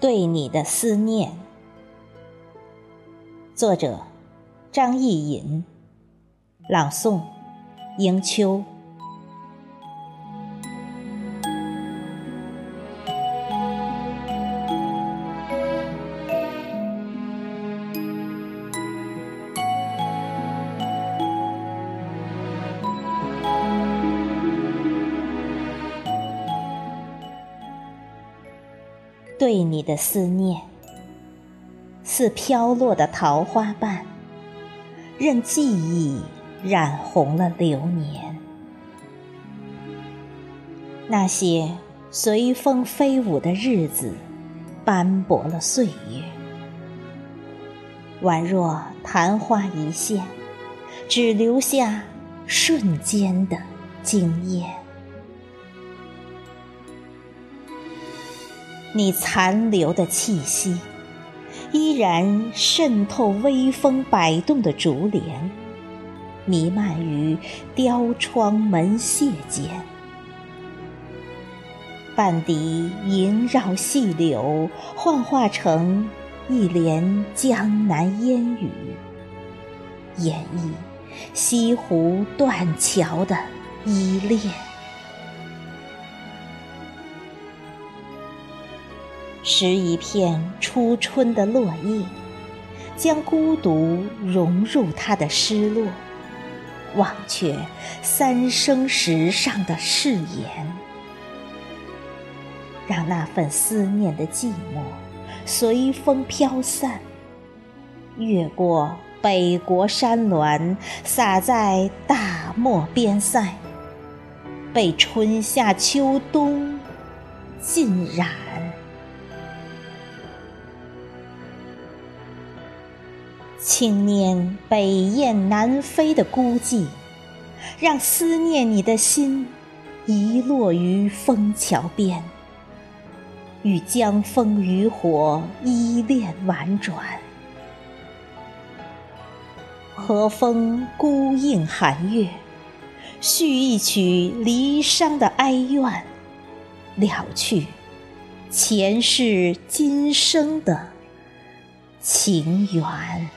对你的思念，作者张艺隐，朗诵迎秋。对你的思念，似飘落的桃花瓣，任记忆染红了流年。那些随风飞舞的日子，斑驳了岁月，宛若昙花一现，只留下瞬间的惊艳。你残留的气息，依然渗透微风摆动的竹帘，弥漫于雕窗门榭间。半笛萦绕细柳，幻化成一帘江南烟雨，演绎西湖断桥的依恋。拾一片初春的落叶，将孤独融入它的失落，忘却三生石上的誓言，让那份思念的寂寞随风飘散，越过北国山峦，洒在大漠边塞，被春夏秋冬浸染。轻念北雁南飞的孤寂，让思念你的心遗落于枫桥边，与江枫渔火依恋婉转。和风孤映寒月，续一曲离殇的哀怨，了去前世今生的情缘。